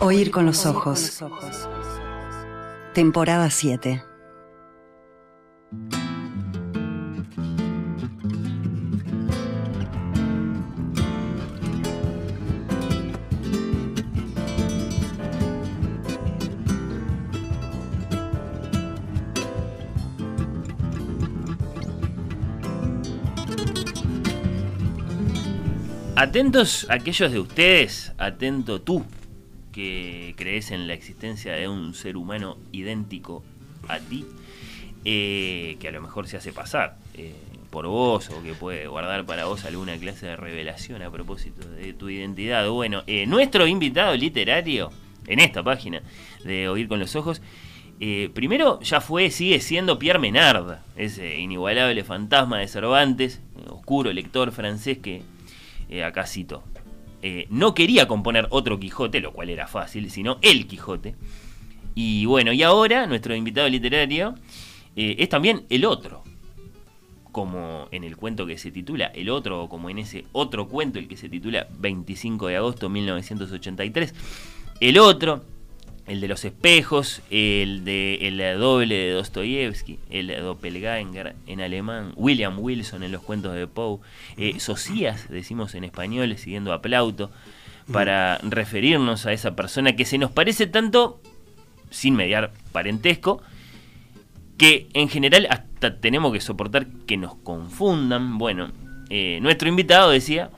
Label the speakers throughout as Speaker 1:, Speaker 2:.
Speaker 1: Oír con los ojos. Temporada 7.
Speaker 2: Atentos aquellos de ustedes, atento tú, que crees en la existencia de un ser humano idéntico a ti, eh, que a lo mejor se hace pasar eh, por vos o que puede guardar para vos alguna clase de revelación a propósito de tu identidad. Bueno, eh, nuestro invitado literario en esta página de Oír con los Ojos, primero ya fue, sigue siendo Pierre Menard, ese inigualable fantasma de Cervantes, oscuro lector francés que acá eh, no quería componer otro Quijote, lo cual era fácil, sino el Quijote. Y bueno, y ahora nuestro invitado literario eh, es también el otro. Como en el cuento que se titula El otro, o como en ese otro cuento, el que se titula 25 de agosto de 1983. El otro el de los espejos, el de el doble de Dostoyevsky, el doppelganger en alemán, William Wilson en los cuentos de Poe, eh, Socias, decimos en español, siguiendo a Plauto, para referirnos a esa persona que se nos parece tanto, sin mediar parentesco, que en general hasta tenemos que soportar que nos confundan. Bueno, eh, nuestro invitado decía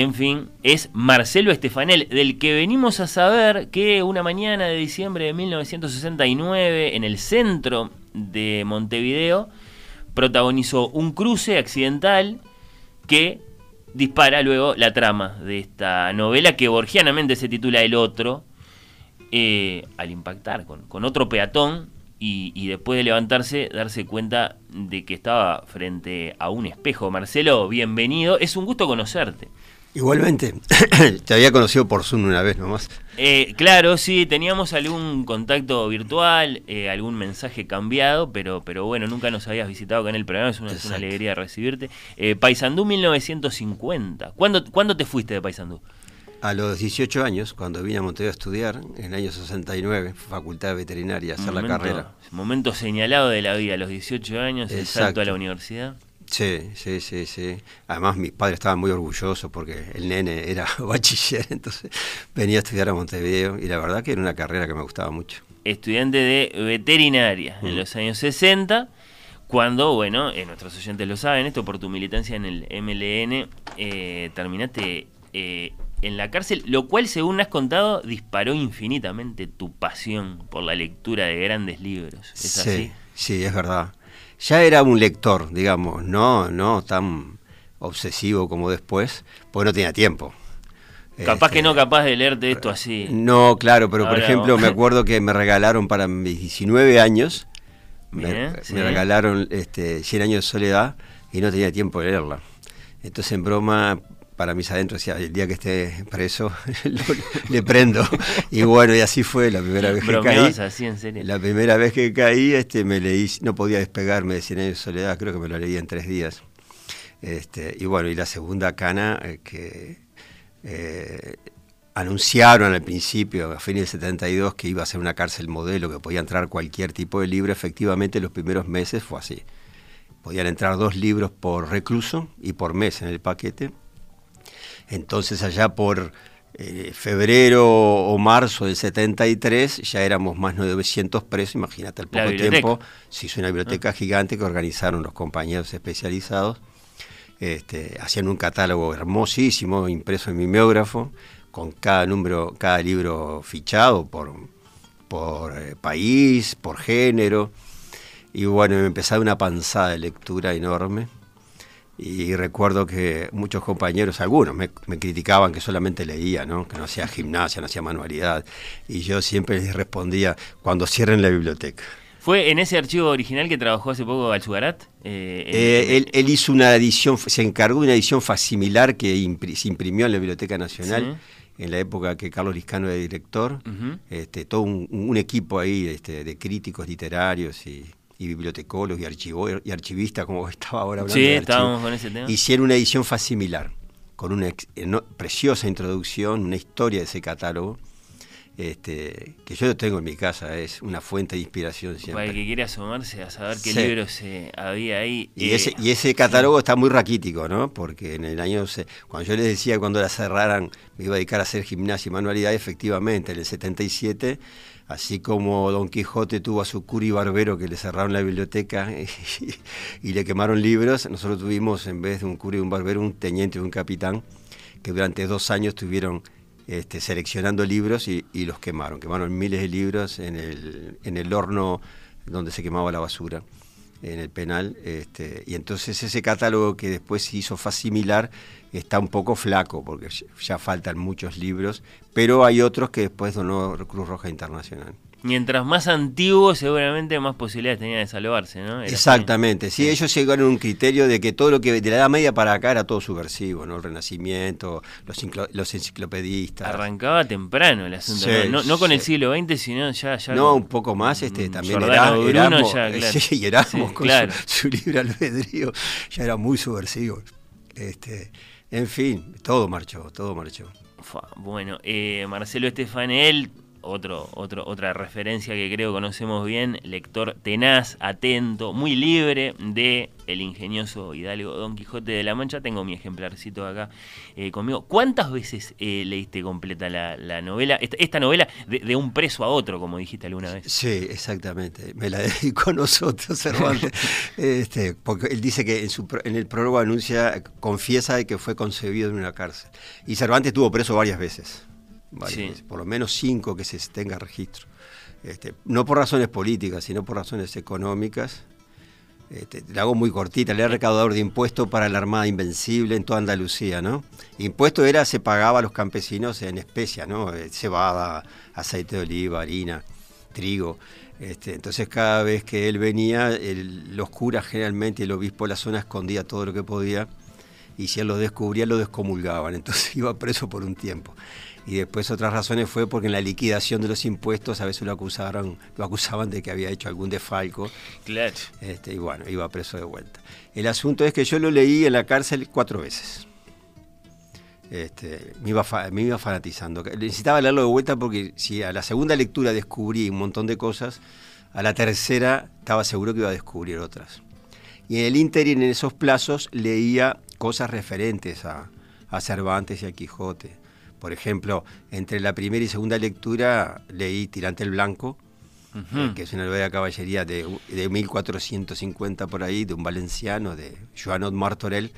Speaker 2: en fin, es Marcelo Estefanel, del que venimos a saber que una mañana de diciembre de 1969, en el centro de Montevideo, protagonizó un cruce accidental que dispara luego la trama de esta novela que borgianamente se titula El Otro, eh, al impactar con, otro peatón y, después de levantarse darse cuenta de que estaba frente a un espejo. Marcelo, bienvenido, es un gusto conocerte.
Speaker 3: Igualmente, te había conocido por Zoom una vez nomás.
Speaker 2: Eh, claro, sí, teníamos algún contacto virtual, eh, algún mensaje cambiado, pero, pero bueno, nunca nos habías visitado acá en el programa, es una, es una alegría recibirte. Eh, Paysandú 1950. ¿Cuándo, ¿Cuándo te fuiste de Paysandú?
Speaker 3: A los 18 años, cuando vine a Montevideo a estudiar, en el año 69, Facultad de Veterinaria, a hacer la carrera.
Speaker 2: Momento señalado de la vida, a los 18 años, el salto a la universidad.
Speaker 3: Sí, sí, sí, sí. Además mis padres estaban muy orgullosos porque el nene era bachiller, entonces venía a estudiar a Montevideo y la verdad que era una carrera que me gustaba mucho.
Speaker 2: Estudiante de veterinaria en los años 60, cuando, bueno, eh, nuestros oyentes lo saben, esto por tu militancia en el MLN, eh, terminaste eh, en la cárcel, lo cual, según has contado, disparó infinitamente tu pasión por la lectura de grandes libros. ¿Es
Speaker 3: sí,
Speaker 2: así?
Speaker 3: Sí, es verdad ya era un lector, digamos, no, no tan obsesivo como después, porque no tenía tiempo.
Speaker 2: Capaz que no este, capaz de leerte esto así.
Speaker 3: No, claro, pero por ejemplo me acuerdo que me regalaron para mis 19 años, me, regalaron este, 100 años de soledad y no tenía tiempo de leerla. Entonces en broma para mis adentros decía, el día que esté preso le prendo. Y bueno, y así fue la primera vez que caí.
Speaker 2: En serio.
Speaker 3: La primera vez que caí, este, me leí, no podía despegarme de Cien años de soledad, creo que me lo leí en tres días. Este, y bueno, y la segunda cana eh, que eh, anunciaron al principio, a fines del 72, que iba a ser una cárcel modelo, que podía entrar cualquier tipo de libro, efectivamente los primeros meses fue así. Podían entrar dos libros por recluso y por mes en el paquete entonces allá por eh, febrero o marzo del 73 ya éramos más de 900 presos, imagínate al poco tiempo, se hizo una biblioteca ah. gigante que organizaron los compañeros especializados, este, hacían un catálogo hermosísimo, impreso en mimeógrafo, con cada número, cada libro fichado por, por eh, país, por género, y bueno, me empezaba una panzada de lectura enorme y recuerdo que muchos compañeros, algunos, me, criticaban que solamente leía, ¿no? que no hacía gimnasia, no hacía manualidad. Y yo siempre les respondía, cuando cierren la biblioteca.
Speaker 2: ¿Fue en ese archivo original que trabajó hace poco Alzugarat?
Speaker 3: Eh, eh, él, hizo una edición, se encargó de una edición facimilar que se imprimió en la Biblioteca Nacional. en la época que Carlos Liscano era director, este, todo un, equipo ahí este, de críticos literarios y, y bibliotecólogos y, archivo, y archivistas, como estaba ahora hablando.
Speaker 2: Sí, estábamos con ese tema.
Speaker 3: Hicieron una edición facimilar, con una preciosa introducción, una historia de ese catálogo. este, que yo lo tengo en mi casa, es una fuente de inspiración siempre.
Speaker 2: Para el que quiere asomarse a saber qué
Speaker 3: Sí.
Speaker 2: libros eh, había ahí.
Speaker 3: Y,
Speaker 2: eh,
Speaker 3: ese, y ese catálogo está muy raquítico, ¿no? Porque en el año, cuando yo les decía cuando la cerraran me iba a dedicar a hacer gimnasia y manualidad, efectivamente, en el 77, así como Don Quijote tuvo a su curi barbero que le cerraron la biblioteca y, le quemaron libros, nosotros tuvimos en vez de un curi y un barbero un teniente y un capitán que durante dos años estuvieron este, seleccionando libros y, los quemaron. Quemaron miles de libros en el, horno donde se quemaba la basura en el penal. Este, y entonces ese catálogo que después se hizo facimilar está un poco flaco, porque ya- faltan muchos libros, pero hay otros que después donó Cruz Roja Internacional.
Speaker 2: Mientras más antiguo, seguramente más posibilidades tenía de salvarse, ¿no? Era.
Speaker 3: Exactamente, sí, ellos llegaron a un criterio de que todo lo que de la Edad Media para acá era todo subversivo, ¿no? El Renacimiento, los, enciclopedistas.
Speaker 2: Arrancaba temprano el asunto,
Speaker 3: Sí,
Speaker 2: ¿no? No, no con el siglo XX, sino ya... ya
Speaker 3: No,
Speaker 2: con-
Speaker 3: un poco más, este,
Speaker 2: Mm,
Speaker 3: también Era- Erasmo,
Speaker 2: ya, claro.
Speaker 3: sí, y Erasmo con
Speaker 2: claro.
Speaker 3: su, su libre albedrío ya era muy subversivo. Este, en fin, todo marchó, todo marchó.
Speaker 2: Bueno, eh, Marcelo Estefanel, otro, otro, otra referencia que creo conocemos bien, lector tenaz, atento, muy libre de el ingenioso Hidalgo Don Quijote de la Mancha. Tengo mi ejemplarcito acá eh, conmigo. ¿Cuántas veces eh, leíste completa la, la novela? Esta, novela de, un preso a otro, como dijiste alguna vez.
Speaker 3: Sí, exactamente. Me la dedicó a nosotros, Cervantes. este, porque él dice que en, su, en el prólogo anuncia, confiesa de que fue concebido en una cárcel. Y Cervantes estuvo preso varias veces. Varias
Speaker 2: Sí.
Speaker 3: veces, por lo menos cinco que se tenga registro. Este, no por razones políticas, sino por razones económicas. Este, la hago muy cortita, le era recaudador de impuestos para la Armada Invencible en toda Andalucía, ¿no? Impuesto era, se pagaba a los campesinos en especia, ¿no? Eh, Cebada, aceite de oliva, harina, trigo. Este, entonces cada vez que él venía, el- los curas generalmente, el obispo de la zona escondía todo lo que podía y si él lo descubría lo descomulgaban, entonces iba preso por un tiempo. Y después otras razones fue porque en la liquidación de los impuestos a veces lo acusaron, lo acusaban de que había hecho algún desfalco
Speaker 2: Claro.
Speaker 3: este, y bueno, iba preso de vuelta. El asunto es que yo lo leí en la cárcel cuatro veces. Este, me, iba fa- me iba fanatizando. Necesitaba leerlo de vuelta porque si a la segunda lectura descubrí un montón de cosas, a la tercera estaba seguro que iba a descubrir otras. Y en el ínterin, en esos plazos, leía cosas referentes a, a Cervantes y a Quijote. Por ejemplo, entre la primera y segunda lectura leí Tirante el Blanco, eh, que es una novela de caballería de, de 1450 por ahí, de un valenciano, de Joanot Martorell,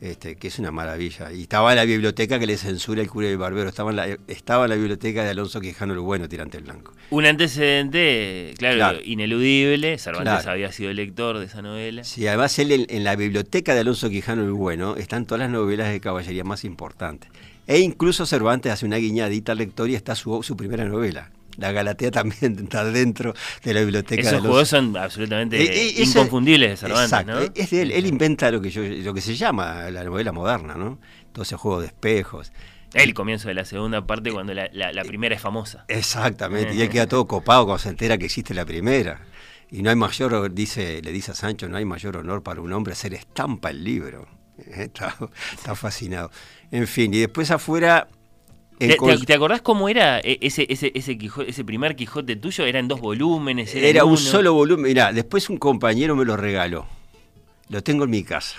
Speaker 3: este, que es una maravilla. Y estaba en la biblioteca que le censura el cura del barbero, estaba en la, estaba en la biblioteca de Alonso Quijano el Bueno, Tirante el Blanco.
Speaker 2: Un antecedente, claro,
Speaker 3: Claro.
Speaker 2: ineludible. Cervantes
Speaker 3: Claro.
Speaker 2: había sido lector de esa novela.
Speaker 3: Sí, además él en, en la biblioteca de Alonso Quijano el Bueno están todas las novelas de caballería más importantes. E incluso Cervantes hace una guiñadita al lector y está su, su primera novela. La Galatea también está dentro de la biblioteca de
Speaker 2: Esos
Speaker 3: Alonso.
Speaker 2: juegos son absolutamente
Speaker 3: Eh, eh, ese-
Speaker 2: inconfundibles de Cervantes,
Speaker 3: exacto,
Speaker 2: ¿no?
Speaker 3: eh, Es de él, él inventa lo que, yo, lo que se llama la novela moderna, ¿no? Todo ese juego de espejos.
Speaker 2: El comienzo de la segunda parte cuando la, la- la primera es famosa.
Speaker 3: Exactamente, y él queda todo copado cuando se entera que existe la primera. Y no hay mayor, dice, le dice a Sancho, no hay mayor honor para un hombre hacer estampa el libro. Está, está fascinado. En fin, y después afuera...
Speaker 2: ¿Te, te- acordás cómo era eh, ese, ese, ese, Quijote- ese primer Quijote tuyo? ¿Era en dos volúmenes? ¿Era,
Speaker 3: Era un
Speaker 2: uno?
Speaker 3: solo volumen. Mirá, después un compañero me lo regaló. Lo tengo en mi casa.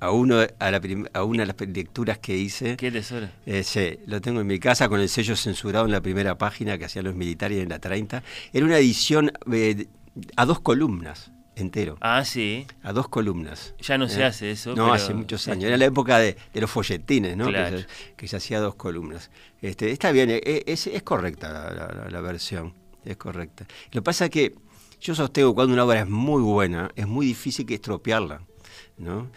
Speaker 3: A, uno, a, la a una de las lecturas que hice.
Speaker 2: Qué tesoro.
Speaker 3: Eh, sí, lo tengo en mi casa con el sello censurado en la primera página que hacían los militares en la 30. Era una edición eh, a dos columnas, entero.
Speaker 2: Ah, sí.
Speaker 3: A dos columnas.
Speaker 2: Ya no se
Speaker 3: Eh,
Speaker 2: hace eso.
Speaker 3: No,
Speaker 2: pero-
Speaker 3: hace muchos años. Era la época de, de los folletines, ¿no?
Speaker 2: Claro.
Speaker 3: Que, se, que se hacía a dos columnas. Este, está bien, eh, es, es correcta la, la- la- la versión. Es correcta. Lo que pasa es que yo sostengo que cuando una obra es muy buena, es muy difícil que estropearla, ¿no?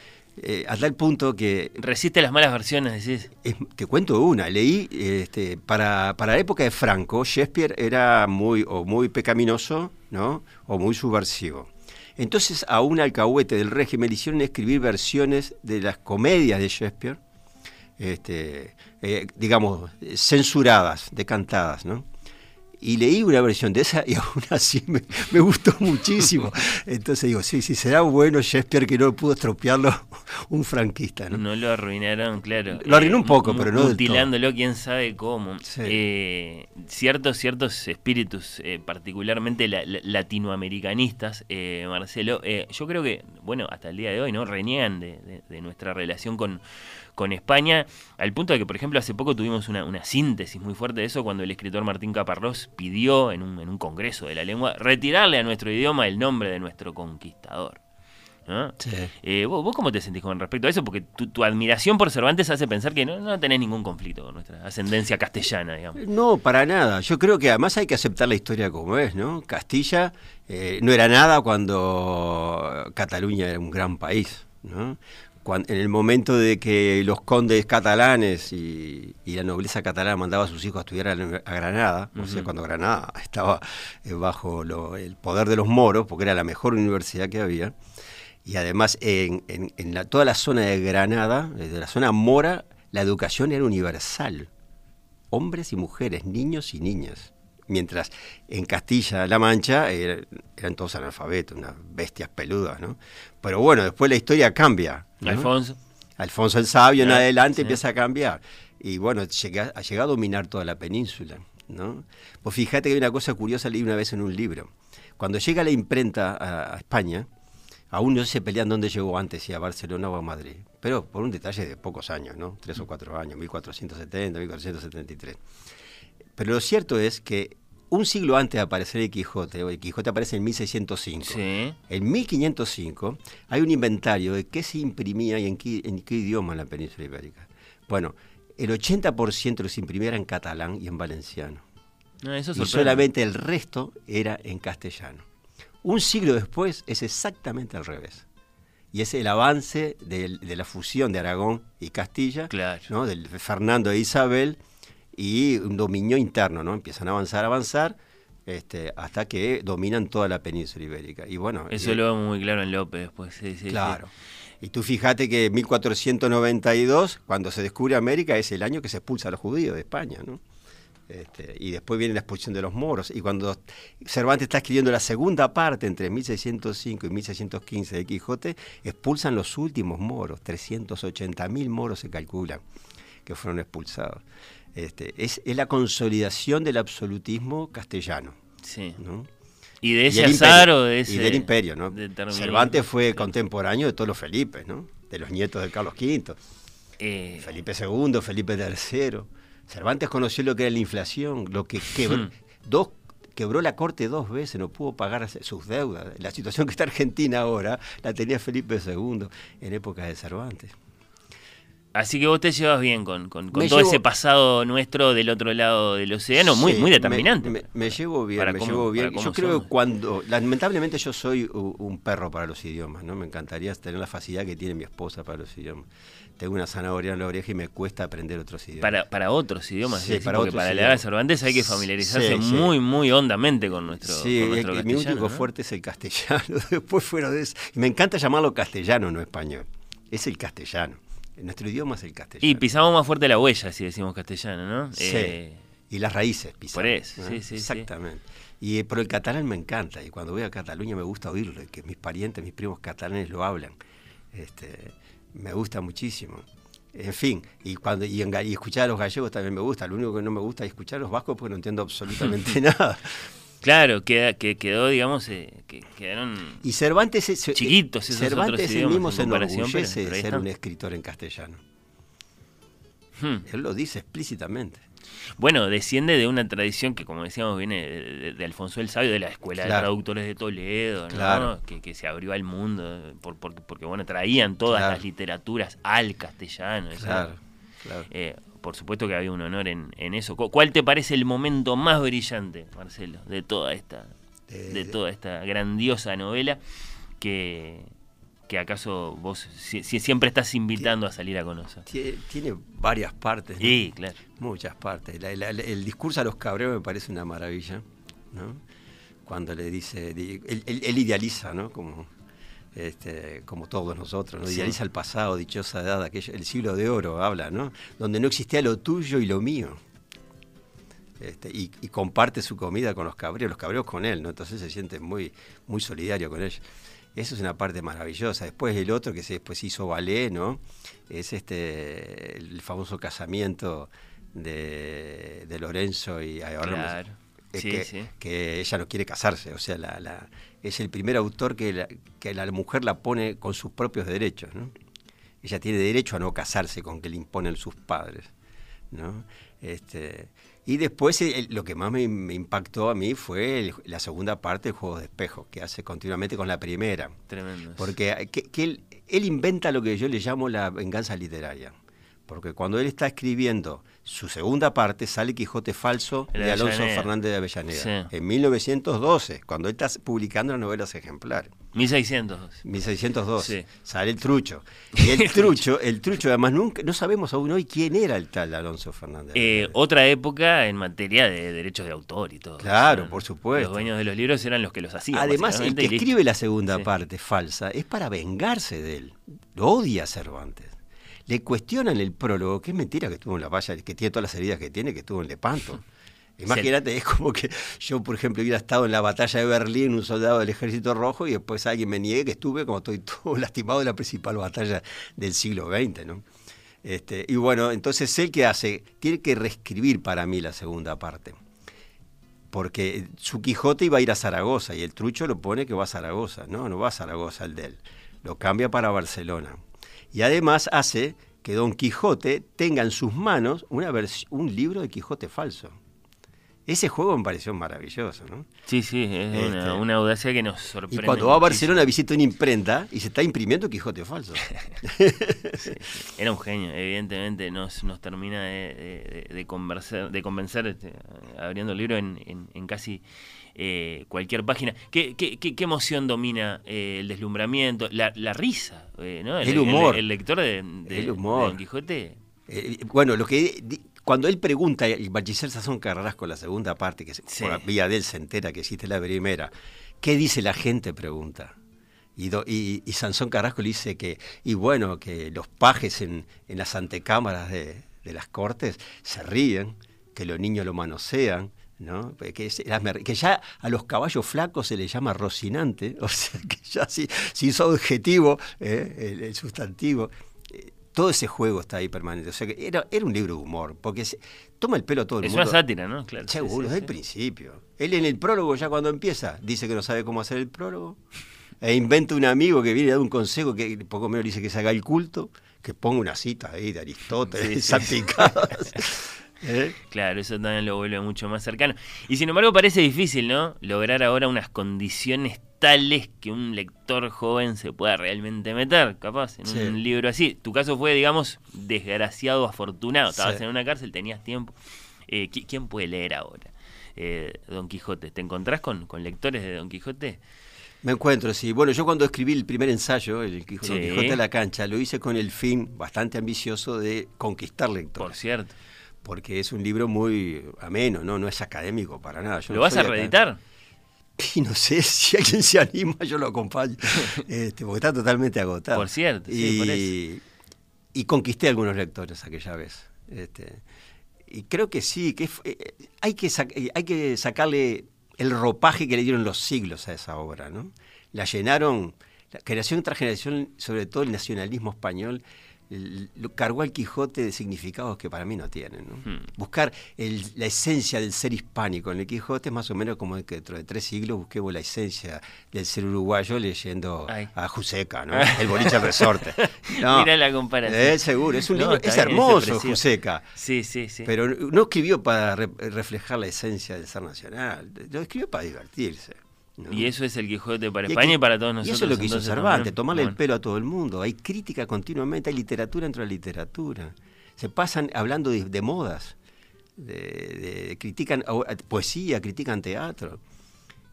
Speaker 3: Eh, a tal punto que
Speaker 2: Resiste las malas versiones, decís.
Speaker 3: es- te cuento una, leí este, para, para la época de Franco, Shakespeare era muy, o muy pecaminoso, ¿no? O muy subversivo. Entonces a un alcahuete del régimen le hicieron escribir versiones de las comedias de Shakespeare, este, eh, digamos, censuradas, decantadas, ¿no? Y leí una versión de esa y aún así me, me gustó muchísimo. Entonces digo, sí, sí, será bueno Shakespeare que no pudo estropearlo un franquista. ¿no?
Speaker 2: No lo arruinaron, claro.
Speaker 3: Lo arruinó un poco, pero no del todo.
Speaker 2: Mutilándolo, quién sabe cómo.
Speaker 3: Sí.
Speaker 2: Eh, ciertos, ciertos espíritus, eh, particularmente la- la- latinoamericanistas, eh, Marcelo, eh, yo creo que, bueno, hasta el día de hoy, ¿no? Reniegan de, de- de nuestra relación con, con España, al punto de que, por ejemplo, hace poco tuvimos una, una síntesis muy fuerte de eso cuando el escritor Martín Caparrós pidió en un, en un congreso de la lengua retirarle a nuestro idioma el nombre de nuestro conquistador. ¿no?
Speaker 3: Sí.
Speaker 2: Eh, ¿vos, vos cómo te sentís con respecto a eso? Porque tu, tu admiración por Cervantes hace pensar que no, no tenés ningún conflicto con nuestra ascendencia castellana, digamos.
Speaker 3: No, para nada. Yo creo que además hay que aceptar la historia como es, ¿no? Castilla eh, no era nada cuando Cataluña era un gran país, ¿no? Cuan- en el momento de que los condes catalanes y, y la nobleza catalana mandaba a sus hijos a estudiar a, a Granada, o sea, cuando Granada estaba eh, bajo lo- el poder de los moros, porque era la mejor universidad que había, y además en, en- en la- toda la zona de Granada, eh, de la zona mora, la educación era universal hombres y mujeres, niños y niñas. Mientras en Castilla-La Mancha era- eran todos analfabetos, unas bestias peludas, ¿no? Pero bueno, después la historia cambia. ¿no?
Speaker 2: Alfonso.
Speaker 3: Alfonso el Sabio en adelante
Speaker 2: sí.
Speaker 3: empieza a cambiar. Y bueno, llega, ha llegado a dominar toda la península, ¿no? Pues fíjate que hay una cosa curiosa, leí una vez en un libro. Cuando llega la imprenta a, a España, aún no se pelean dónde llegó antes, si a Barcelona o a Madrid. Pero por un detalle de pocos años, ¿no? Tres o cuatro años, 1470, 1473. Pero lo cierto es que un siglo antes de aparecer el Quijote, el Quijote aparece en 1605,
Speaker 2: Sí.
Speaker 3: en 1505 hay un inventario de qué se imprimía y en qué, en qué idioma en la península ibérica. Bueno, el 80% de los imprimía era en catalán y en valenciano.
Speaker 2: No, eso
Speaker 3: Y solamente el resto era en castellano. Un siglo después es exactamente al revés. Y es el avance de la fusión de Aragón y Castilla,
Speaker 2: Claro.
Speaker 3: ¿no? del Fernando e Isabel, y un dominio interno, ¿no? Empiezan a avanzar, avanzar, este, hasta que dominan toda la península ibérica. Y bueno,
Speaker 2: Eso
Speaker 3: y-
Speaker 2: lo vemos muy claro en López después. Sí, sí, sí.
Speaker 3: Claro. Y tú fíjate que en 1492, cuando se descubre América, es el año que se expulsa a los judíos de España, ¿no? Este, y después viene la expulsión de los moros. Y cuando Cervantes está escribiendo la segunda parte, entre 1605 y 1615 de Quijote, expulsan los últimos moros, 380.000 moros se calculan que fueron expulsados. Este, es, es la consolidación del absolutismo castellano.
Speaker 2: Sí.
Speaker 3: ¿no?
Speaker 2: Y de ese
Speaker 3: Y
Speaker 2: azar
Speaker 3: imperio,
Speaker 2: o de ese.
Speaker 3: y del imperio, ¿no? Cervantes fue contemporáneo de todos los Felipes, ¿no? De los nietos de Carlos V,
Speaker 2: Eh,
Speaker 3: Felipe II, Felipe III. Cervantes conoció lo que era la inflación, lo que quebró,
Speaker 2: Hmm.
Speaker 3: dos, quebró la corte dos veces, no pudo pagar sus deudas. La situación que está Argentina ahora la tenía Felipe II en época de Cervantes.
Speaker 2: Así que vos te llevas bien con, con, todo
Speaker 3: llevo-
Speaker 2: ese pasado nuestro del otro lado del océano, muy,
Speaker 3: Sí,
Speaker 2: muy determinante.
Speaker 3: Me, me llevo bien, me
Speaker 2: cómo-
Speaker 3: llevo bien. Yo creo
Speaker 2: somos.
Speaker 3: que cuando, lamentablemente yo soy un perro para los idiomas, ¿no? Me encantaría tener la facilidad que tiene mi esposa para los idiomas. Tengo una zanahoria en la oreja y me cuesta aprender otros idiomas.
Speaker 2: Para, para otros idiomas,
Speaker 3: Sí, para
Speaker 2: porque
Speaker 3: otros
Speaker 2: para la edad de
Speaker 3: idiomas.
Speaker 2: Cervantes hay que familiarizarse muy, muy hondamente con nuestro,
Speaker 3: sí,
Speaker 2: con nuestro
Speaker 3: el- mi único
Speaker 2: ¿no?
Speaker 3: fuerte es el castellano. Después fuera de eso. Me encanta llamarlo castellano, no español. Es el castellano. Nuestro idioma es el castellano.
Speaker 2: Y pisamos más fuerte la huella si decimos castellano, ¿no?
Speaker 3: Sí.
Speaker 2: Eh,
Speaker 3: Y las raíces, pisamos,
Speaker 2: Por eso,
Speaker 3: ¿no?
Speaker 2: sí, sí, sí.
Speaker 3: Exactamente. Y eh, pero el catalán me encanta. Y cuando voy a Cataluña me gusta oírlo. y Que mis parientes, mis primos catalanes lo hablan. Este, me gusta muchísimo. En fin, y cuando y, en y escuchar a los gallegos también me gusta. Lo único que no me gusta es escuchar a los vascos porque no entiendo absolutamente nada.
Speaker 2: Claro, queda, que quedó, digamos, eh, que quedaron...
Speaker 3: Y Cervantes, es-
Speaker 2: Chiquitos esos
Speaker 3: Cervantes
Speaker 2: otros
Speaker 3: él
Speaker 2: idiomas
Speaker 3: mismo
Speaker 2: en
Speaker 3: se enorgullece de ser un escritor en castellano.
Speaker 2: Hmm.
Speaker 3: Él lo dice explícitamente.
Speaker 2: Bueno, desciende de una tradición que, como decíamos, viene de, de- de Alfonso el Sabio, de la Escuela de. Traductores de Toledo, ¿no?
Speaker 3: Claro.
Speaker 2: que, que se abrió al mundo, por, por- porque, bueno, traían todas
Speaker 3: Claro.
Speaker 2: las literaturas al castellano.
Speaker 3: Claro, claro.
Speaker 2: Eh, por supuesto que había un honor en, en eso. Cu- ¿Cuál te parece el momento más brillante, Marcelo, de toda esta,
Speaker 3: Eh,
Speaker 2: de toda esta grandiosa novela que, que acaso vos si- si- siempre estás invitando a salir a conocer?
Speaker 3: Tie- Tiene varias partes. ¿no?
Speaker 2: Sí, claro.
Speaker 3: Muchas partes. La- la- la- el discurso a los cabreros me parece una maravilla, ¿no? Cuando le dice, di- él, él- él idealiza, ¿no? Como, este, como todos nosotros, ¿no?
Speaker 2: Sí.
Speaker 3: Idealiza el pasado, dichosa edad, aquello, el siglo de oro habla, ¿no? Donde no existía lo tuyo y lo mío. Este, y, y comparte su comida con los cabreros, los cabreros con él, ¿no? Entonces se siente muy, muy solidario con ellos. Eso es una parte maravillosa. Después el otro que se después hizo ballet, ¿no? Es este el famoso casamiento de, de Lorenzo y ahora
Speaker 2: Claro. Sí,
Speaker 3: que,
Speaker 2: sí.
Speaker 3: que ella no quiere casarse, o sea, la, la- es el primer autor que la, que la mujer la pone con sus propios derechos, ¿no? Ella tiene derecho a no casarse con que le imponen sus padres, ¿no? Este, y después eh, el- lo que más me, me impactó a mí fue el- la segunda parte del juego de espejo, que hace continuamente con la primera.
Speaker 2: Tremendo.
Speaker 3: Porque eh, que, que él, él inventa lo que yo le llamo la venganza literaria. Porque cuando él está escribiendo su segunda parte, sale Quijote Falso de Alonso. Fernández de Avellaneda.
Speaker 2: Sí.
Speaker 3: En 1912, cuando él está publicando las novelas ejemplares.
Speaker 2: 1600.
Speaker 3: 1612.
Speaker 2: Sí.
Speaker 3: Sale el trucho. Y el trucho, el trucho, además, nunca, no sabemos aún hoy quién era el tal Alonso Fernández. de
Speaker 2: Eh, otra época en materia de derechos de autor y todo.
Speaker 3: Claro,
Speaker 2: O sea,
Speaker 3: por supuesto.
Speaker 2: Los dueños de los libros eran los que los hacían.
Speaker 3: Además, el que escribe la segunda
Speaker 2: Sí.
Speaker 3: parte falsa es para vengarse de él. Lo odia Cervantes. Le cuestionan el prólogo, que es mentira que estuvo en la valla, que tiene todas las heridas que tiene, que estuvo en Lepanto. Imagínate, es como que yo, por ejemplo, hubiera estado en la batalla de Berlín, un soldado del Ejército Rojo, y después alguien me niegue que estuve, como estoy todo lastimado, en la principal batalla del siglo XX, ¿no? Este, y bueno, entonces él que hace, tiene que reescribir para mí la segunda parte porque su Quijote iba a ir a Zaragoza y el trucho lo pone que va a Zaragoza. No, no va a Zaragoza el de él. Lo cambia para Barcelona. Y además hace que Don Quijote tenga en sus manos una un libro de Quijote falso. Ese juego me pareció maravilloso, ¿no?
Speaker 2: Sí, sí, es
Speaker 3: Este.
Speaker 2: una, una audacia que nos
Speaker 3: Y
Speaker 2: sorprende.
Speaker 3: cuando va a. Barcelona visita una imprenta y se está imprimiendo Quijote falso.
Speaker 2: Era un genio, evidentemente nos, nos termina de, de- de convencer, de convencer este, abriendo el libro en, en- en casi eh, cualquier página. ¿Qué, qué, qué- qué emoción domina eh, el deslumbramiento? La, la risa, eh, ¿no?
Speaker 3: El humor.
Speaker 2: El, lector de, de-
Speaker 3: El humor.
Speaker 2: de Don Quijote.
Speaker 3: Bueno, lo que cuando él pregunta, el bachiller Sazón Carrasco, la segunda parte, que se-
Speaker 2: Sí.
Speaker 3: por la vía de él se entera que existe la primera, ¿qué dice la gente? Pregunta. Y, do- y- y Sansón Carrasco le dice que, y bueno, que los pajes en, en las antecámaras de, de las cortes se ríen, que los niños lo manosean, ¿no? Que, es- ya a los caballos flacos se les llama rocinante, o sea que ya si, si hizo adjetivo, eh, el, el sustantivo. eh, todo ese juego está ahí permanente. O sea que era, era un libro de humor, porque se- toma el pelo a todo el
Speaker 2: Es
Speaker 3: mundo.
Speaker 2: una sátira, ¿no? Claro.
Speaker 3: Seguro,
Speaker 2: sí,
Speaker 3: desde el
Speaker 2: sí.
Speaker 3: principio. Él en el prólogo, ya cuando empieza, dice que no sabe cómo hacer el prólogo. E inventa un amigo que viene a dar un consejo que poco menos dice que se haga el culto, que ponga una cita ahí de Aristóteles, salpicadas. ¿Eh?
Speaker 2: Claro, eso también lo vuelve mucho más cercano. Y sin embargo parece difícil, ¿no? Lograr ahora unas condiciones tales que un lector joven se pueda realmente meter, capaz, en
Speaker 3: Sí.
Speaker 2: un libro así. Tu caso fue, digamos, desgraciado, afortunado. Estabas
Speaker 3: Sí.
Speaker 2: en una cárcel, tenías tiempo. Eh, ¿qui- ¿Quién puede leer ahora? Eh, Don Quijote. ¿Te encontrás con, con lectores de Don Quijote?
Speaker 3: Me encuentro, sí. Bueno, yo cuando escribí el primer ensayo, el Quijote,
Speaker 2: Sí.
Speaker 3: Don Quijote a la cancha, lo hice con el fin bastante ambicioso de conquistar
Speaker 2: Por
Speaker 3: lectores.
Speaker 2: cierto.
Speaker 3: Porque es un libro muy ameno, ¿no? No es académico para nada. Yo
Speaker 2: ¿Lo
Speaker 3: no
Speaker 2: vas a reeditar?
Speaker 3: Y no sé si alguien se anima, yo lo acompaño, este, porque está totalmente agotado.
Speaker 2: Por cierto, sí,
Speaker 3: y,
Speaker 2: por eso.
Speaker 3: y conquisté algunos lectores aquella vez. Este, y creo que sí, que f- eh, hay, que eh, hay que sacarle el ropaje que le dieron los siglos a esa obra. ¿no? La llenaron, la generación tras generación, sobre todo el nacionalismo español, cargó al Quijote de significados que para mí no tienen. ¿no?
Speaker 2: Hmm.
Speaker 3: Buscar el- la esencia del ser hispánico en el Quijote es más o menos como que dentro de tres siglos busquemos la esencia del ser uruguayo leyendo
Speaker 2: Ay.
Speaker 3: a Juseca, ¿no? el boliche resorte. No,
Speaker 2: Mirá la comparación.
Speaker 3: eh, seguro, es un libro, es hermoso
Speaker 2: precioso.
Speaker 3: Juseca.
Speaker 2: Sí, sí, sí.
Speaker 3: Pero no escribió para re- reflejar la esencia del ser nacional, lo escribió para divertirse. ¿No?
Speaker 2: Y eso es el Quijote para
Speaker 3: Y
Speaker 2: España y para todos nosotros.
Speaker 3: Y eso es lo que hizo Cervantes, tomarle el pelo a todo el mundo. Hay crítica continuamente, hay literatura dentro de la literatura. Se pasan hablando de, de modas, de, de- critican a- poesía, critican teatro.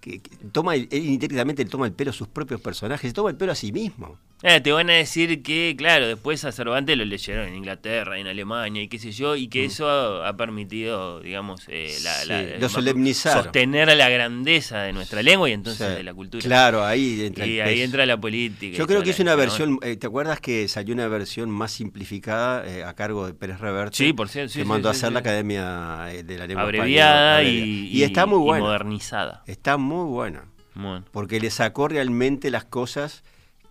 Speaker 3: Que, que toma él indirectamente toma el pelo a sus propios personajes, toma el pelo a sí mismo.
Speaker 2: Eh, te van a decir que, claro, después a Cervantes lo leyeron en Inglaterra, en Alemania y qué sé yo, y que eso ha permitido, digamos, eh, la,
Speaker 3: Sí,
Speaker 2: la-
Speaker 3: lo solemnizaron.
Speaker 2: sostener la grandeza de nuestra lengua y entonces de la cultura.
Speaker 3: Claro, ahí entra
Speaker 2: Y ahí entra la política. y
Speaker 3: Yo creo que es
Speaker 2: la-
Speaker 3: una versión, eh, ¿te acuerdas que salió una versión más simplificada eh, a cargo de Pérez Reverte?
Speaker 2: Sí, por cierto, sí,
Speaker 3: Que
Speaker 2: sí,
Speaker 3: mandó a hacer la Academia eh, de la Lengua
Speaker 2: abreviada
Speaker 3: Española,
Speaker 2: y,
Speaker 3: y está muy
Speaker 2: y
Speaker 3: buena.
Speaker 2: modernizada.
Speaker 3: Está muy buena,
Speaker 2: Bueno.
Speaker 3: porque le sacó realmente las cosas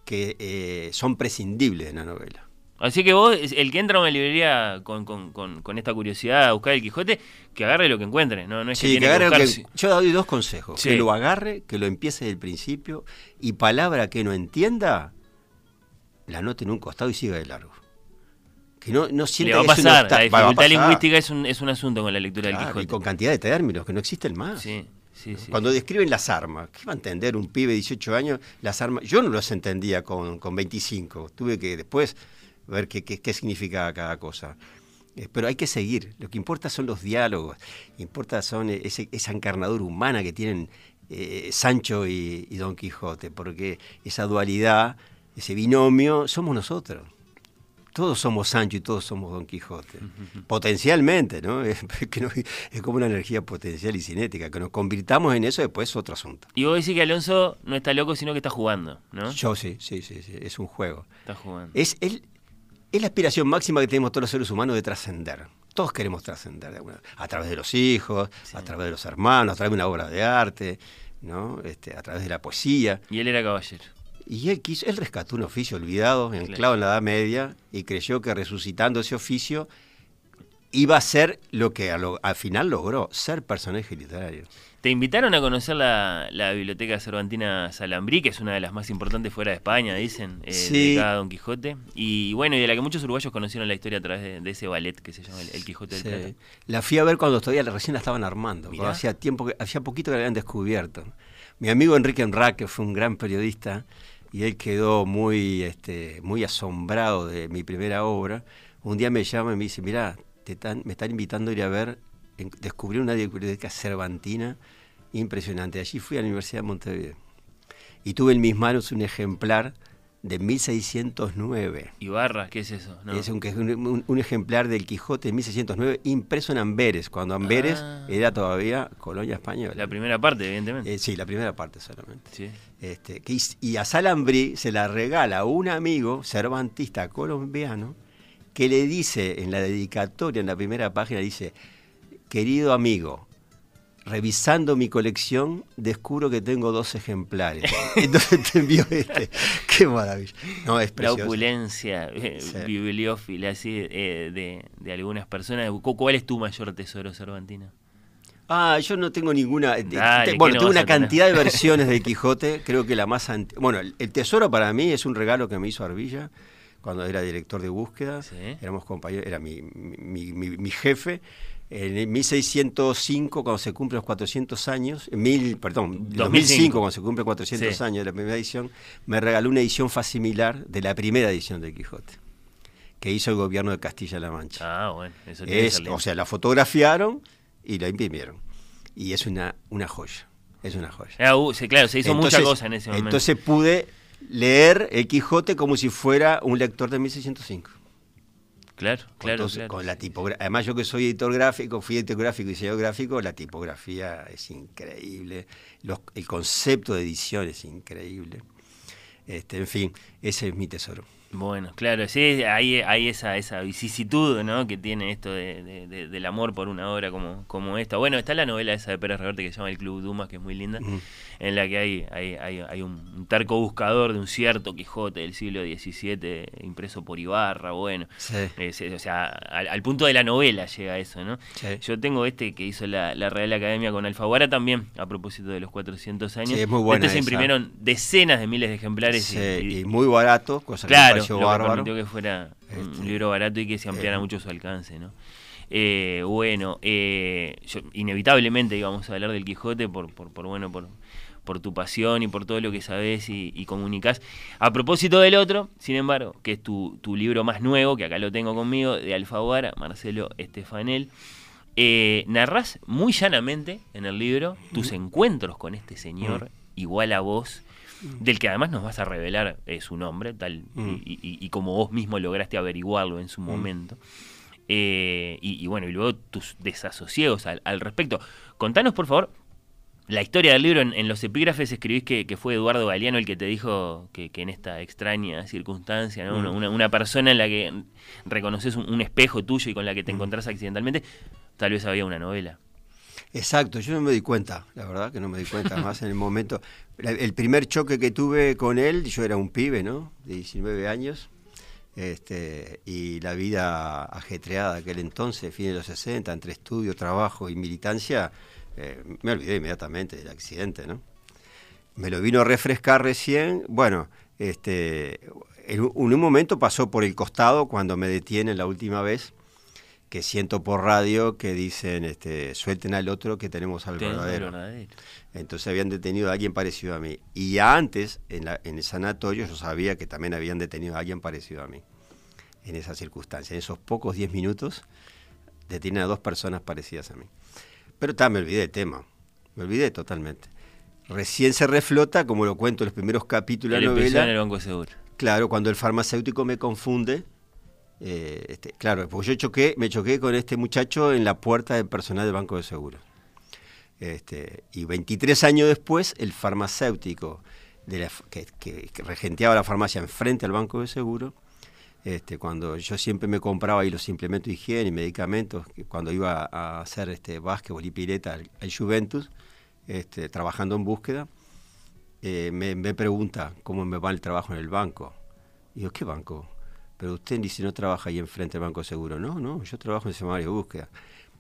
Speaker 3: que eh, son prescindibles de la novela.
Speaker 2: Así que vos, el que entra a una librería con, con- con- con esta curiosidad a buscar el Quijote, que agarre lo que encuentre. No, no es que
Speaker 3: Sí,
Speaker 2: tiene
Speaker 3: que agarre
Speaker 2: buscar-
Speaker 3: que- yo doy dos consejos.
Speaker 2: Sí.
Speaker 3: Que lo agarre, que lo empiece desde el principio y palabra que no entienda, la anote en un costado y siga de largo. Que no, no
Speaker 2: Le
Speaker 3: sienta
Speaker 2: va a
Speaker 3: que
Speaker 2: pasar. La dificultad lingüística es un, es un asunto con la lectura
Speaker 3: Claro,
Speaker 2: del
Speaker 3: y
Speaker 2: Quijote.
Speaker 3: con cantidad de términos que no existen más.
Speaker 2: Sí,
Speaker 3: Cuando describen las armas, ¿qué va a entender un pibe de 18 años? Las armas, yo no las entendía con, con 25, tuve que después ver qué, qué, qué significaba cada cosa. Eh, pero hay que seguir, lo que importa son los diálogos, importa son eh, ese- esa encarnadura humana que tienen eh, Sancho y, y Don Quijote, porque esa dualidad, ese binomio, somos nosotros. Todos somos Sancho y todos somos Don Quijote. Potencialmente, ¿no? Es, que no- es como una energía potencial y cinética. Que nos convirtamos en eso después es otro asunto.
Speaker 2: Y vos decís que Alonso no está loco, sino que está jugando, ¿no?
Speaker 3: Yo sí, sí, sí, sí, es un juego.
Speaker 2: Está jugando.
Speaker 3: Es, el, es la aspiración máxima que tenemos todos los seres humanos de trascender. Todos queremos trascender de alguna- a través de los hijos,
Speaker 2: Sí.
Speaker 3: a través de los hermanos, a través de una obra de arte, ¿no? Este, a través de la poesía.
Speaker 2: Y él era caballero.
Speaker 3: Y él quiso, él rescató un oficio olvidado, anclado en la Edad Media, y creyó que resucitando ese oficio iba a ser lo que a lo- al final logró, ser personaje literario.
Speaker 2: Te invitaron a conocer la, la Biblioteca Cervantina Salambrí, que es una de las más importantes fuera de España, dicen, eh,
Speaker 3: Sí.
Speaker 2: dedicada a Don Quijote. Y bueno, y de la que muchos uruguayos conocieron la historia a través de, de ese ballet que se llama El, El Quijote del
Speaker 3: Sí.
Speaker 2: Plata.
Speaker 3: La fui a ver cuando todavía recién la estaban armando, hacía tiempo que, hacía poquito que la habían descubierto. Mi amigo Enrique Enraque que fue un gran periodista y él quedó muy, este, muy asombrado de mi primera obra. Un día me llama y me dice, están, me están invitando a ir a ver, en- descubrí una biblioteca cervantina impresionante. Allí fui a la Universidad de Montevideo y tuve en mis manos un ejemplar de 1609.
Speaker 2: Ibarra, ¿qué es eso? No.
Speaker 3: Es un, un- un ejemplar del Quijote de 1609 impreso en Amberes, cuando Amberes
Speaker 2: Ah.
Speaker 3: era todavía colonia española.
Speaker 2: La primera parte, evidentemente.
Speaker 3: Eh, sí, la primera parte solamente.
Speaker 2: Sí.
Speaker 3: Este, que y a Salambrí se la regala un amigo cervantista colombiano que le dice en la dedicatoria, en la primera página, dice, querido amigo, revisando mi colección, descubro que tengo dos ejemplares. Entonces te envío este. Qué maravilla. No, es
Speaker 2: La opulencia eh,
Speaker 3: Sí.
Speaker 2: bibliófila así, eh, de, de algunas personas. Cu- ¿Cuál es tu mayor tesoro, Cervantina?
Speaker 3: Ah, yo no tengo ninguna. eh,
Speaker 2: Dale,
Speaker 3: te-
Speaker 2: ¿qué
Speaker 3: bueno,
Speaker 2: no
Speaker 3: tengo una cantidad de versiones de Quijote. Creo que la más antigua. Bueno, el, tesoro para mí es un regalo que me hizo Arbilla cuando era director de búsqueda.
Speaker 2: Sí.
Speaker 3: Éramos compañeros, era mi, mi, mi- mi jefe. En el 1605, cuando se cumplen los 400 años, mil, perdón,
Speaker 2: 2005,
Speaker 3: 2005, cuando se cumplen 400
Speaker 2: Sí.
Speaker 3: años de la primera edición, me regaló una edición facimilar de la primera edición de Quijote, que hizo el gobierno de Castilla-La Mancha.
Speaker 2: Ah, bueno, eso
Speaker 3: Es, o sea, la fotografiaron y la imprimieron. Y es una, una joya. Es una joya.
Speaker 2: Ah, uh, sí, claro, se hizo mucha cosa en ese momento.
Speaker 3: Entonces pude leer el Quijote como si fuera un lector de 1605.
Speaker 2: Claro, claro,
Speaker 3: todo-
Speaker 2: claro.
Speaker 3: con la tipografía. Además, yo que soy editor gráfico, fui editor gráfico y diseñador gráfico, la tipografía es increíble. Los- el concepto de edición es increíble. Este, en fin, ese es mi tesoro.
Speaker 2: Bueno, claro, sí, hay, hay esa, esa vicisitud ¿no? que tiene esto de, de- de- del amor por una obra como, como esta. Bueno, está la novela esa de Pérez Reverte que se llama El Club Dumas, que es muy linda, en la que hay, hay, hay, hay un, un terco buscador de un cierto Quijote del siglo XVII, impreso por Ibarra, bueno.
Speaker 3: Sí.
Speaker 2: Eh, o sea, al, al punto de la novela llega eso, ¿no?
Speaker 3: Sí.
Speaker 2: Yo tengo este que hizo la, la Real Academia con Alfaguara también, a propósito de los 400 años.
Speaker 3: Sí, es muy buena
Speaker 2: Este se imprimieron decenas de miles de ejemplares.
Speaker 3: Sí,
Speaker 2: y- y-
Speaker 3: muy barato, cosa que pareció
Speaker 2: lo que permitió que fuera un
Speaker 3: Este,
Speaker 2: libro barato y que se ampliara
Speaker 3: eh,
Speaker 2: mucho su alcance, ¿no? Eh, bueno, eh, yo- inevitablemente íbamos a hablar del Quijote por, por, por bueno, por, por tu pasión y por todo lo que sabes y, y comunicás. A propósito del otro, sin embargo, que es tu, tu libro más nuevo, que acá lo tengo conmigo, de Alfaguara, Marcelo Estefanel, eh, narrás muy llanamente en el libro tus encuentros con este señor, igual a vos, del que además nos vas a revelar eh, su nombre, tal
Speaker 3: Mm.
Speaker 2: y, y- y como vos mismo lograste averiguarlo en su momento. Eh, y, y bueno, y luego tus desasosiegos al, al respecto. Contanos, por favor, la historia del libro. En, en los epígrafes escribís que, que fue Eduardo Galeano el que te dijo que, que en esta extraña circunstancia, ¿no?
Speaker 3: Mm.
Speaker 2: una, una- una persona en la que reconoces un, un espejo tuyo y con la que te
Speaker 3: Mm.
Speaker 2: encontrás accidentalmente, tal vez había una novela.
Speaker 3: Exacto, yo no me di cuenta, la verdad que no me di cuenta, más en el momento. El primer choque que tuve con él, yo era un pibe, ¿no? De 19 años, este, y la vida ajetreada de aquel entonces, fines de los 60, entre estudio, trabajo y militancia, eh, me olvidé inmediatamente del accidente, ¿no? Me lo vino a refrescar recién, bueno, este, en un, en un momento pasó por el costado cuando me detienen la última vez, que siento por radio que dicen, este, suelten al otro que tenemos al verdadero.
Speaker 2: verdadero.
Speaker 3: Entonces habían detenido a alguien parecido a mí. Y antes, en, la- en el sanatorio, yo sabía que también habían detenido a alguien parecido a mí. En esa circunstancia, en esos pocos 10 minutos, detienen a dos personas parecidas a mí. Pero también me olvidé del tema. Me olvidé totalmente. Recién se reflota, como lo cuento en los primeros capítulos de la novela.
Speaker 2: en el Banco Seguro.
Speaker 3: Claro, cuando el farmacéutico me confunde, eh, este, claro, porque yo choqué, me choqué con este muchacho en la puerta del personal del Banco de Seguros. Este, y 23 años después, el farmacéutico de la que, regenteaba la farmacia enfrente al Banco de Seguro, este, cuando yo siempre me compraba ahí los implementos de higiene y medicamentos, cuando iba a hacer este, básquetbol y pileta al, Juventus, este, trabajando en búsqueda, eh, me, pregunta cómo me va el trabajo en el banco. Y yo, ¿qué banco? Pero usted dice, no trabaja ahí enfrente del Banco Seguro. No, no, yo trabajo en el seminario de búsqueda.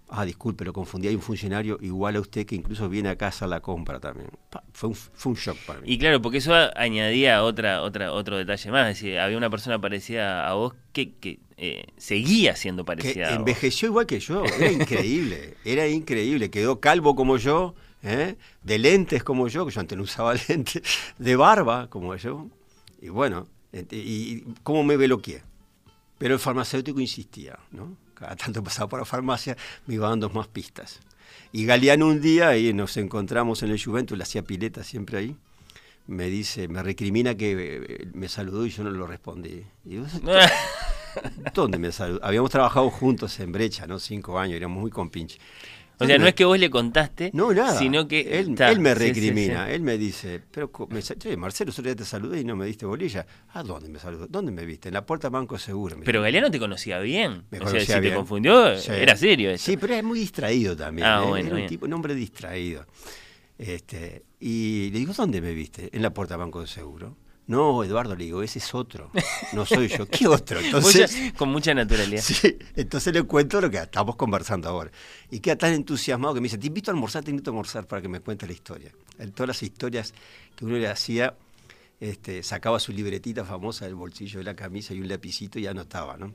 Speaker 3: Ah, disculpe, lo confundí. Hay un funcionario igual a usted que incluso viene a casa a la compra también. Pa, fue, un, fue un shock para mí.
Speaker 2: Y claro, porque eso a- añadía otra, otra, otro detalle más. Es decir, había una persona parecida a vos que, que eh, seguía siendo
Speaker 3: que
Speaker 2: parecida a vos.
Speaker 3: envejeció igual que yo. Era increíble, era increíble. Quedó calvo como yo, ¿eh? de lentes como yo, que yo antes no usaba lentes, de barba como yo. Y bueno, y cómo me veloqué. Pero el farmacéutico insistía, ¿no? Cada tanto pasaba por la farmacia, me iba dando más pistas. Y Galeano un día, y nos encontramos en el Juventus, le hacía pileta siempre ahí, me dice, me recrimina que eh, me saludó y yo no lo respondí. Y digo, ¿Dónde me saludó? Habíamos trabajado juntos en Brecha, ¿no? Cinco años, éramos muy compinches.
Speaker 2: O sea, no es que vos le contaste,
Speaker 3: No, nada.
Speaker 2: sino que...
Speaker 3: Él,
Speaker 2: Ta,
Speaker 3: él me
Speaker 2: sí,
Speaker 3: recrimina,
Speaker 2: sí.
Speaker 3: él me dice, pero me, che, Marcelo, otro día te saludé y no me diste bolilla. ¿A dónde me saludó? ¿Dónde me viste? En la puerta Banco Seguro.
Speaker 2: Pero. Galeano te conocía bien.
Speaker 3: Me
Speaker 2: o sea, si
Speaker 3: bien.
Speaker 2: te confundió,
Speaker 3: Sí.
Speaker 2: era serio eso.
Speaker 3: Sí, pero es muy distraído también.
Speaker 2: Ah,
Speaker 3: ¿eh?
Speaker 2: bueno,
Speaker 3: Era un, tipo, un hombre distraído. Este, y le digo, ¿dónde me viste? En la puerta Banco de Seguro. No, Eduardo, le digo, ese es otro. No soy yo. ¿Qué otro? Entonces,
Speaker 2: con mucha naturalidad.
Speaker 3: Sí, entonces le cuento lo que estamos conversando ahora. Y queda tan entusiasmado que me dice, te invito a almorzar, te invito a almorzar para que me cuentes la historia. Todas las historias que uno le hacía, este, sacaba su libretita famosa del bolsillo de la camisa y un lapicito y anotaba, ¿no?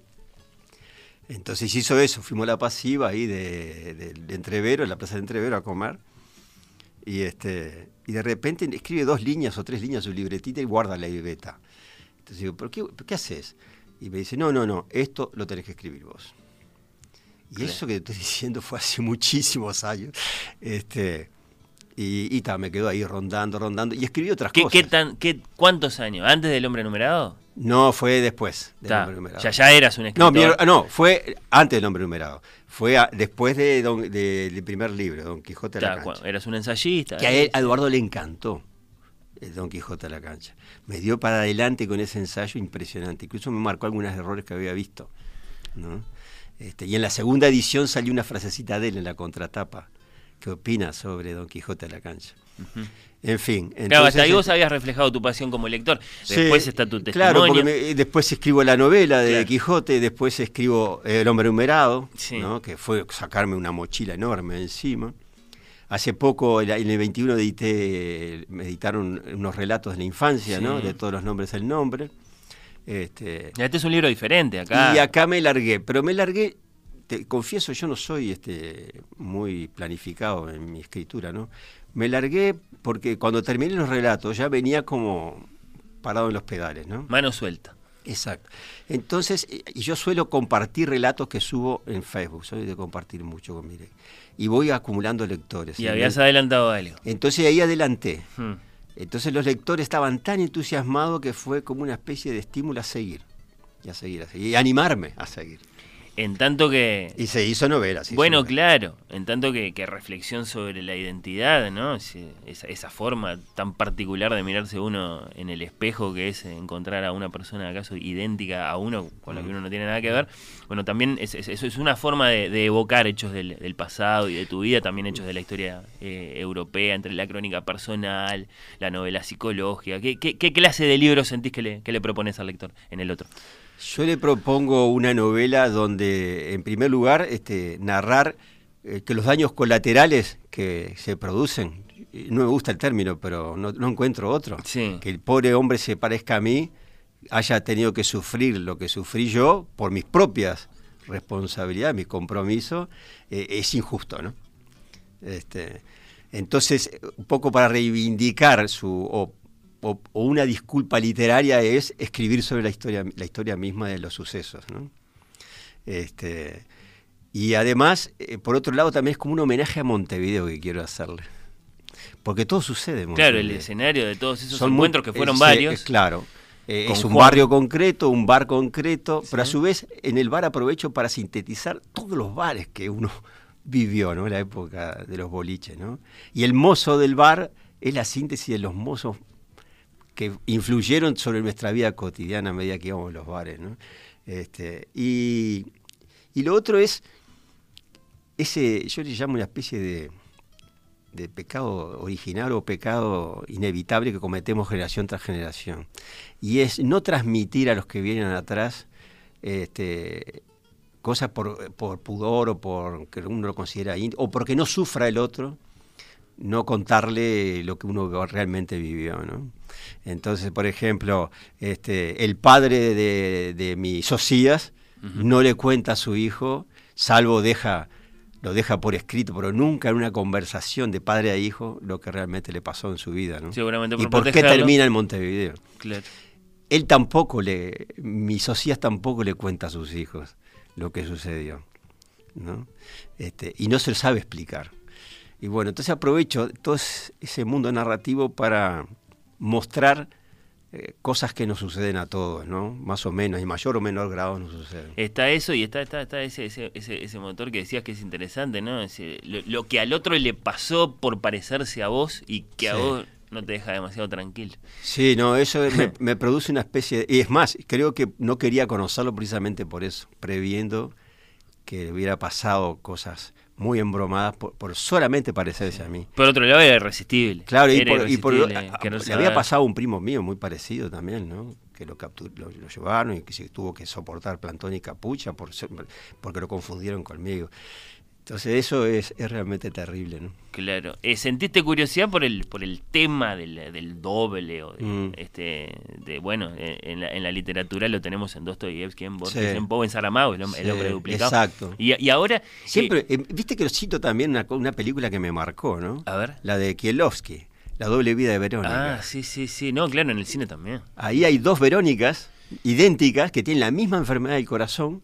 Speaker 3: Entonces hizo eso, fuimos a la pasiva ahí de, de- de Entrevero, en la plaza de Entrevero a comer. Y, este, y de repente escribe dos líneas o tres líneas su libretita y guarda la libreta. Entonces digo, ¿pero qué, pero qué haces? Y me dice, no, no, no, esto lo tenés que escribir vos. Y
Speaker 2: Claro.
Speaker 3: eso que te estoy diciendo fue hace muchísimos años. Este, y, y ta, me quedó ahí rondando, rondando. Y escribí otras
Speaker 2: ¿Qué,
Speaker 3: cosas.
Speaker 2: qué tan, qué, ¿Cuántos años? ¿Antes del hombre numerado?
Speaker 3: No, fue después del
Speaker 2: Ta,
Speaker 3: nombre numerado.
Speaker 2: ya, ya eras un
Speaker 3: No,
Speaker 2: escritor.
Speaker 3: mi- no, fue antes del nombre numerado. Fue a- después de don- de- del primer libro, Don Quijote de la
Speaker 2: Ta,
Speaker 3: Cancha.
Speaker 2: eras un ensayista.
Speaker 3: Que a, él- a Eduardo le encantó el Don Quijote de la Cancha. Me dio para adelante con ese ensayo impresionante. Incluso me marcó algunos errores que había visto. ¿no? Este, y en la segunda edición salió una frasecita de él en la contratapa. ¿Qué opina sobre Don Quijote de la Cancha? En fin.
Speaker 2: Claro, hasta
Speaker 3: entonces,
Speaker 2: ahí vos
Speaker 3: este,
Speaker 2: habías reflejado tu pasión como lector.
Speaker 3: Sí,
Speaker 2: Después está tu testimonio.
Speaker 3: Claro, porque me- después escribo la novela de
Speaker 2: Claro.
Speaker 3: Quijote, después escribo El hombre numerado,
Speaker 2: Sí.
Speaker 3: ¿no? que fue sacarme una mochila enorme encima. Hace poco, en el 21, edité, me editaron unos relatos de la infancia, ¿no?
Speaker 2: Sí.
Speaker 3: de todos los nombres del nombre. Este,
Speaker 2: Este es un libro diferente acá.
Speaker 3: y acá me largué, pero me largué, te confieso, yo no soy este, muy planificado en mi escritura, ¿no? Me largué porque cuando terminé los relatos ya venía como parado en los pedales, ¿no?
Speaker 2: Mano suelta.
Speaker 3: Exacto. Entonces, eh, y yo suelo compartir relatos que subo en Facebook, soy de compartir mucho con mi Y voy acumulando lectores.
Speaker 2: Y habías adelantado algo.
Speaker 3: Entonces ahí adelanté.
Speaker 2: Hmm.
Speaker 3: Entonces los lectores estaban tan entusiasmados que fue como una especie de estímulo a seguir, y a seguir, a seguir, y animarme a seguir.
Speaker 2: En tanto que...
Speaker 3: Y se hizo novela. se hizo
Speaker 2: Bueno,
Speaker 3: novela.
Speaker 2: claro, en tanto que, que reflexión sobre la identidad, ¿no? Esa, esa forma tan particular de mirarse uno en el espejo que es encontrar a una persona acaso idéntica a uno con la que uno no tiene nada que ver. Bueno, también es- es- eso es una forma de, de evocar hechos del, del pasado y de tu vida, también hechos de la historia eh, europea, entre la crónica personal, la novela psicológica. ¿Qué, qué- qué clase de libro sentís que le, que le propones al lector en el otro?
Speaker 3: Yo le propongo una novela donde, en primer lugar, este, narrar eh, que los daños colaterales que se producen, no me gusta el término, pero no, no encuentro otro,
Speaker 2: Sí.
Speaker 3: que el pobre hombre se parezca a mí, haya tenido que sufrir lo que sufrí yo por mis propias responsabilidades, mis compromisos, eh, es injusto, ¿no? Este, entonces, un poco para reivindicar su o, o- o una disculpa literaria es escribir sobre la historia, la historia misma de los sucesos, ¿no? Este, y además, eh, por otro lado, también es como un homenaje a Montevideo que quiero hacerle. Porque todo sucede en
Speaker 2: Claro, el escenario de todos esos
Speaker 3: Son muy-
Speaker 2: encuentros que fueron
Speaker 3: es,
Speaker 2: varios.
Speaker 3: claro. Eh, es un
Speaker 2: Juan.
Speaker 3: barrio concreto, un bar concreto, pero a su vez en el bar aprovecho para sintetizar todos los bares que uno vivió, ¿no? La época de los boliches, ¿no? Y el mozo del bar es la síntesis de los mozos que influyeron sobre nuestra vida cotidiana a medida que íbamos a los bares, ¿no? Este, y, y lo otro es ese, yo le llamo una especie de, de pecado original o pecado inevitable que cometemos generación tras generación. Y es no transmitir a los que vienen atrás este, cosas por, por pudor o por que uno lo considera o porque no sufra el otro, no contarle lo que uno realmente vivió. ¿no? Entonces, por ejemplo, este, el padre de, de mi Socias no le cuenta a su hijo, salvo deja lo deja por escrito, pero nunca en una conversación de padre a hijo lo que realmente le pasó en su vida. ¿no?
Speaker 2: Seguramente
Speaker 3: ¿Y
Speaker 2: por
Speaker 3: por qué termina en Montevideo?
Speaker 2: Claro.
Speaker 3: Él tampoco le, mi Socias tampoco le cuenta a sus hijos lo que sucedió. ¿no? Este, y no se lo sabe explicar. Y bueno, entonces aprovecho todo es- ese mundo narrativo para mostrar eh, cosas que nos suceden a todos, ¿no? Más o menos, y mayor o menor grado nos suceden.
Speaker 2: Está eso y está, está, está ese, ese, ese, motor que decías que es interesante, ¿no? Ese- lo, lo que al otro le pasó por parecerse a vos y que a vos no te deja demasiado tranquilo.
Speaker 3: Sí, no, eso me, me produce una especie de... Y es más, creo que no quería conocerlo precisamente por eso, previendo que hubiera pasado cosas muy embromadas por, por solamente parecerse a mí.
Speaker 2: Por otro lado, era irresistible.
Speaker 3: Claro, y por, y por- a- le había pasado un primo mío muy parecido también, ¿no? Que lo, captur- lo, lo llevaron y que se tuvo que soportar plantón y capucha por ser- porque lo confundieron conmigo. Entonces eso es, es realmente terrible, ¿no?
Speaker 2: Claro. Eh, ¿Sentiste curiosidad por el por el tema del, del doble o de,
Speaker 3: Mm.
Speaker 2: este de bueno eh, en la, en la literatura lo tenemos en Dostoyevsky, en Borges,
Speaker 3: Sí.
Speaker 2: en Poe, en Saramago, el,
Speaker 3: Sí,
Speaker 2: hombre duplicado.
Speaker 3: exacto.
Speaker 2: Y, y ahora
Speaker 3: Siempre,
Speaker 2: eh,
Speaker 3: viste que lo cito también una, una película que me marcó, ¿no?
Speaker 2: a ver.
Speaker 3: La de Kielovsky, La doble vida de Verónica.
Speaker 2: Ah, sí, sí, sí. No, claro, en el cine también.
Speaker 3: Ahí hay dos Verónicas idénticas que tienen la misma enfermedad del corazón.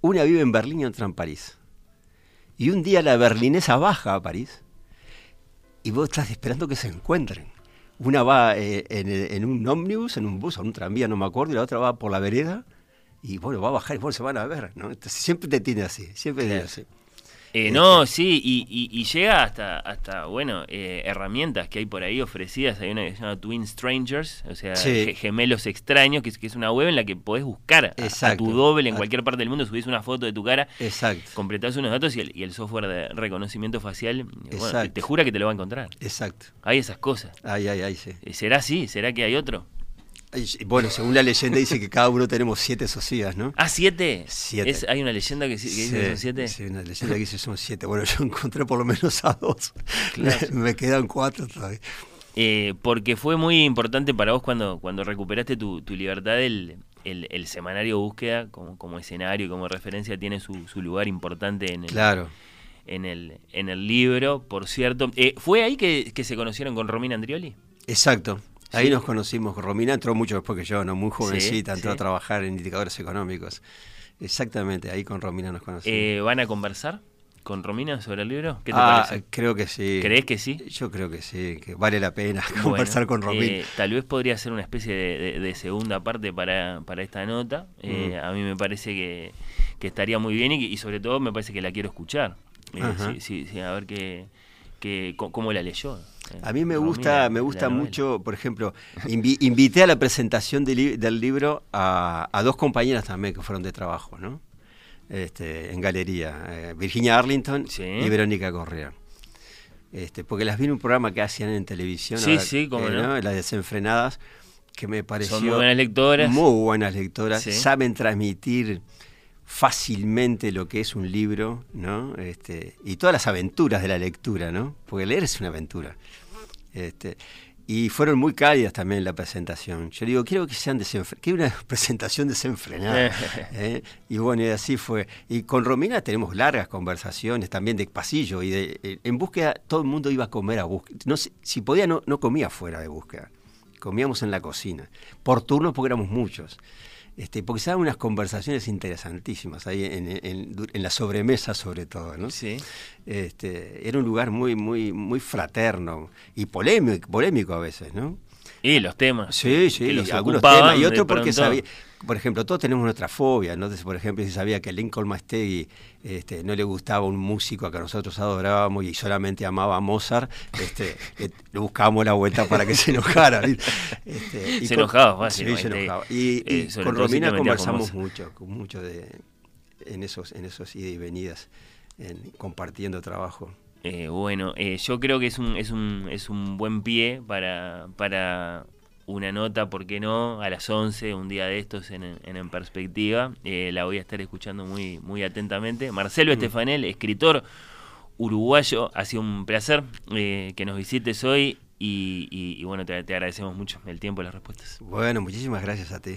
Speaker 3: Una vive en Berlín y otra en París. Y un día la berlinesa baja a París y vos estás esperando que se encuentren. Una va eh, en, en un ómnibus, en un bus o en un tranvía, no me acuerdo, y la otra va por la vereda y bueno, va a bajar y bueno, se van a ver. ¿no? Entonces siempre te tiene así, siempre te tiene así.
Speaker 2: Eh, no, sí, y, y- y llega hasta, hasta bueno, eh, herramientas que hay por ahí ofrecidas. Hay una que se llama Twin Strangers, o sea,
Speaker 3: Sí.
Speaker 2: gemelos extraños, que es, que es una web en la que podés buscar a- tu doble en cualquier parte del mundo, subís una foto de tu cara,
Speaker 3: Exacto.
Speaker 2: completás unos datos y el, y el software de reconocimiento facial, bueno, te jura que te lo va a encontrar.
Speaker 3: Exacto.
Speaker 2: Hay esas cosas.
Speaker 3: Ay, ay, ay, sí.
Speaker 2: Eh, ¿Será así? ¿Será que hay otro?
Speaker 3: Bueno, según la leyenda dice que cada uno tenemos siete socias, ¿no?
Speaker 2: Ah, siete.
Speaker 3: Siete.
Speaker 2: Es- hay una leyenda que, sí- que dice que son siete.
Speaker 3: Sí, una leyenda que dice son siete. Bueno, yo encontré por lo menos a dos.
Speaker 2: Claro.
Speaker 3: Me, me quedan cuatro todavía.
Speaker 2: Eh, porque fue muy importante para vos cuando, cuando recuperaste tu, tu libertad, el, el, el semanario Búsqueda como, como escenario y como referencia tiene su, su lugar importante en el,
Speaker 3: Claro.
Speaker 2: en el, en el libro, por cierto. Eh, ¿Fue ahí que, que se conocieron con Romina Andrioli?
Speaker 3: Exacto. Ahí nos conocimos. Romina entró mucho después que yo, ¿no? Muy jovencita, entró a trabajar en indicadores económicos. Exactamente, ahí con Romina nos conocimos.
Speaker 2: Eh, ¿Van a conversar con Romina sobre el libro? ¿Qué te
Speaker 3: Ah,
Speaker 2: parece?
Speaker 3: creo que sí.
Speaker 2: ¿Crees que sí?
Speaker 3: Yo creo que sí, que vale la pena
Speaker 2: Bueno,
Speaker 3: conversar con Romina.
Speaker 2: eh, tal vez podría ser una especie de, de- de segunda parte para, para esta nota. Eh,
Speaker 3: Mm.
Speaker 2: A mí me parece que, que estaría muy bien y, y sobre todo me parece que la quiero escuchar. Eh, sí, sí, a ver qué, co- cómo la leyó. eh,
Speaker 3: A mí me gusta, me gusta mucho, por ejemplo, invi- invité a la presentación del, li- del libro a, a dos compañeras también que fueron de trabajo, ¿no? Este, en galería, eh, Virginia Arlington
Speaker 2: Sí.
Speaker 3: y Verónica Correa. Este, porque las vi en un programa que hacían en televisión,
Speaker 2: Sí, sí, cómo no.
Speaker 3: las desenfrenadas, que me pareció
Speaker 2: muy buenas lectoras.
Speaker 3: Muy buenas lectoras,
Speaker 2: Sí.
Speaker 3: saben transmitir fácilmente lo que es un libro, ¿no? Este, y todas las aventuras de la lectura, ¿no? Porque leer es una aventura. Este, y fueron muy cálidas también la presentación. Yo digo, quiero que sean desenfrenadas, quiero una presentación desenfrenada. ¿eh? Y bueno, y así fue. Y con Romina tenemos largas conversaciones también de pasillo y de, eh, en búsqueda todo el mundo iba a comer a búsqueda. No si podía no, no comía fuera de búsqueda. Comíamos en la cocina. Por turnos porque éramos muchos. Este, porque se daban unas conversaciones interesantísimas ahí en, en- en la sobremesa sobre todo, ¿no?
Speaker 2: Sí.
Speaker 3: Este, era un lugar muy, muy, muy fraterno y polémico, polémico a veces, ¿no?
Speaker 2: Y los temas.
Speaker 3: Sí,
Speaker 2: que
Speaker 3: sí,
Speaker 2: los
Speaker 3: algunos temas y otro porque sabía, por ejemplo, todos tenemos nuestra fobia, ¿no? Por ejemplo, si sabía que Lincoln Mastegui este, no le gustaba un músico que nosotros adorábamos y solamente amaba a Mozart, este, le, buscábamos la vuelta para que se enojara. Este, y
Speaker 2: Se
Speaker 3: con-
Speaker 2: enojaba fácil,
Speaker 3: Sí, se
Speaker 2: Mastegui.
Speaker 3: enojaba. Y,
Speaker 2: Eh,
Speaker 3: con Romina
Speaker 2: con
Speaker 3: conversamos
Speaker 2: Mozart.
Speaker 3: mucho, con mucho de, en esos, en esos ida y venidas, en, compartiendo trabajo.
Speaker 2: Eh, bueno, eh, yo creo que es un, es un, es un buen pie para, para una nota, ¿por qué no? A las 11, un día de estos en, en, En Perspectiva. Eh, la voy a estar escuchando muy, muy atentamente. Marcelo Estefanel, escritor uruguayo, ha sido un placer que nos visites hoy y, y- y bueno, te, te agradecemos mucho el tiempo y las respuestas.
Speaker 3: Bueno, muchísimas gracias a ti.